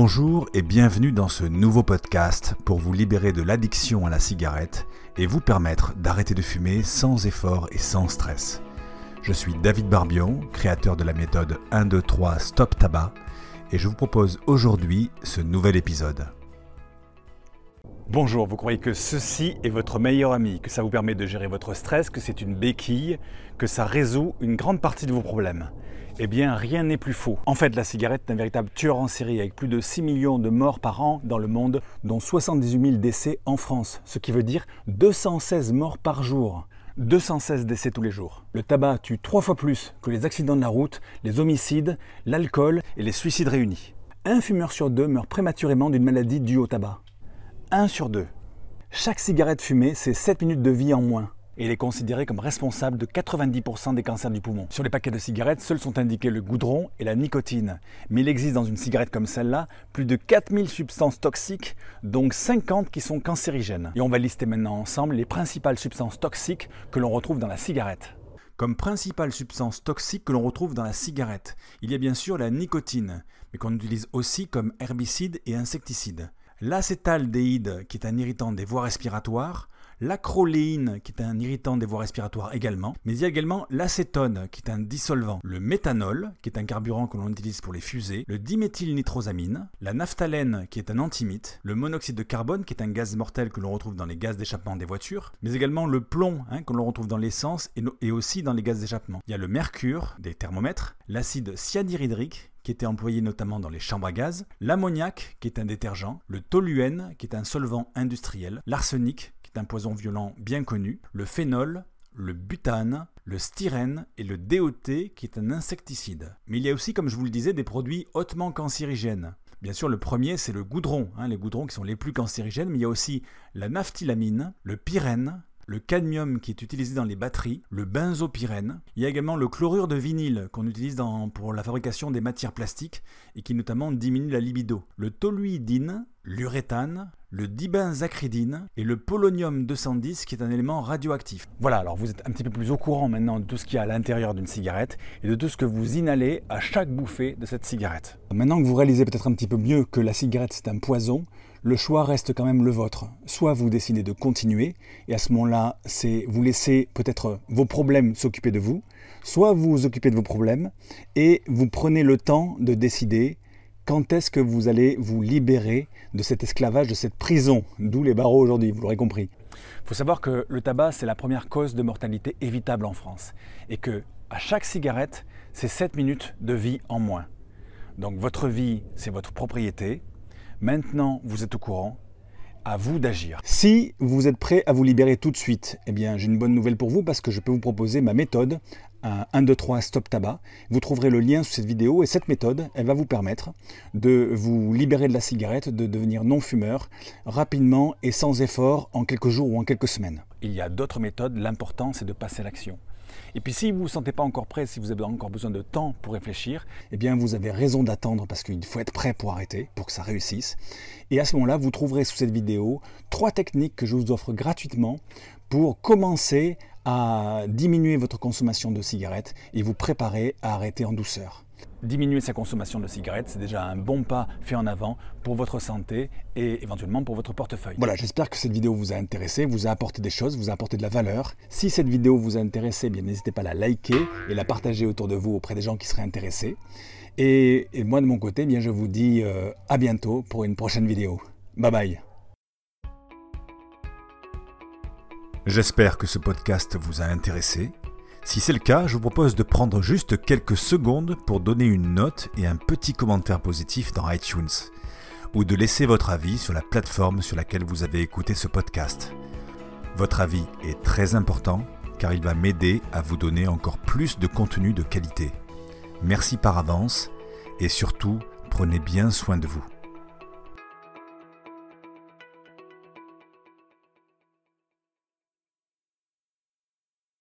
Bonjour et bienvenue dans ce nouveau podcast pour vous libérer de l'addiction à la cigarette et vous permettre d'arrêter de fumer sans effort et sans stress. Je suis David Barbion, créateur de la méthode 1, 2, 3 Stop Tabac et je vous propose aujourd'hui ce nouvel épisode. Bonjour, vous croyez que ceci est votre meilleur ami, que ça vous permet de gérer votre stress, que c'est une béquille, que ça résout une grande partie de vos problèmes? Eh bien, rien n'est plus faux. En fait, la cigarette est un véritable tueur en série avec plus de 6 millions de morts par an dans le monde, dont 78 000 décès en France, ce qui veut dire 216 morts par jour. 216 décès tous les jours. Le tabac tue trois fois plus que les accidents de la route, les homicides, l'alcool et les suicides réunis. Un fumeur sur deux meurt prématurément d'une maladie due au tabac. Un sur deux. Chaque cigarette fumée, c'est 7 minutes de vie en moins et il est considéré comme responsable de 90% des cancers du poumon. Sur les paquets de cigarettes, seuls sont indiqués le goudron et la nicotine. Mais il existe dans une cigarette comme celle-là plus de 4000 substances toxiques, dont 50 qui sont cancérigènes. Et on va lister maintenant ensemble les principales substances toxiques que l'on retrouve dans la cigarette. Comme principale substance toxique que l'on retrouve dans la cigarette, il y a bien sûr la nicotine, mais qu'on utilise aussi comme herbicide et insecticide. L'acétaldéhyde, qui est un irritant des voies respiratoires, l'acroléine qui est un irritant des voies respiratoires également, mais il y a également l'acétone qui est un dissolvant, le méthanol qui est un carburant que l'on utilise pour les fusées, le diméthylnitrosamine, la naphthalène qui est un antimite, le monoxyde de carbone qui est un gaz mortel que l'on retrouve dans les gaz d'échappement des voitures, mais également le plomb hein, que l'on retrouve dans l'essence et, aussi dans les gaz d'échappement. Il y a le mercure des thermomètres, l'acide cyanhydrique qui était employé notamment dans les chambres à gaz, l'ammoniac qui est un détergent, le toluène qui est un solvant industriel, l'arsenic un poison violent bien connu, le phénol, le butane, le styrène et le DOT qui est un insecticide. Mais il y a aussi, comme je vous le disais, des produits hautement cancérigènes. Bien sûr, le premier, c'est le goudron, hein, les goudrons qui sont les plus cancérigènes, mais il y a aussi la naphthylamine, le pyrène, le cadmium qui est utilisé dans les batteries, le benzopyrène. Il y a également le chlorure de vinyle qu'on utilise pour la fabrication des matières plastiques et qui notamment diminue la libido. Le toluidine, l'uréthane, le dibenzacridine et le polonium 210 qui est un élément radioactif. Voilà, alors vous êtes un petit peu plus au courant maintenant de tout ce qu'il y a à l'intérieur d'une cigarette et de tout ce que vous inhalez à chaque bouffée de cette cigarette. Maintenant que vous réalisez peut-être un petit peu mieux que la cigarette c'est un poison, le choix reste quand même le vôtre. Soit vous décidez de continuer, et à ce moment-là, c'est vous laissez peut-être vos problèmes s'occuper de vous, soit vous vous occupez de vos problèmes, et vous prenez le temps de décider quand est-ce que vous allez vous libérer de cet esclavage, de cette prison, d'où les barreaux aujourd'hui, vous l'aurez compris. Il faut savoir que le tabac, c'est la première cause de mortalité évitable en France, et que à chaque cigarette, c'est 7 minutes de vie en moins. Donc votre vie, c'est votre propriété, Maintenant, vous êtes au courant. À vous d'agir. Si vous êtes prêt à vous libérer tout de suite, eh bien, j'ai une bonne nouvelle pour vous parce que je peux vous proposer ma méthode, un 1, 2, 3 Stop Tabac. Vous trouverez le lien sous cette vidéo et cette méthode, elle va vous permettre de vous libérer de la cigarette, de devenir non-fumeur rapidement et sans effort en quelques jours ou en quelques semaines. Il y a d'autres méthodes, l'important c'est de passer à l'action. Et puis si vous ne vous sentez pas encore prêt, si vous avez encore besoin de temps pour réfléchir, eh bien vous avez raison d'attendre parce qu'il faut être prêt pour arrêter, pour que ça réussisse. Et à ce moment-là, vous trouverez sous cette vidéo trois techniques que je vous offre gratuitement pour commencer à diminuer votre consommation de cigarettes et vous préparer à arrêter en douceur. Diminuer sa consommation de cigarettes, c'est déjà un bon pas fait en avant pour votre santé et éventuellement pour votre portefeuille. Voilà, j'espère que cette vidéo vous a intéressé, vous a apporté des choses, vous a apporté de la valeur. Si cette vidéo vous a intéressé, eh bien n'hésitez pas à la liker et la partager autour de vous auprès des gens qui seraient intéressés. Et, moi de mon côté, eh bien je vous dis euh, à bientôt pour une prochaine vidéo. Bye bye. J'espère que ce podcast vous a intéressé. Si c'est le cas, je vous propose de prendre juste quelques secondes pour donner une note et un petit commentaire positif dans iTunes, ou de laisser votre avis sur la plateforme sur laquelle vous avez écouté ce podcast. Votre avis est très important car il va m'aider à vous donner encore plus de contenu de qualité. Merci par avance et surtout, prenez bien soin de vous.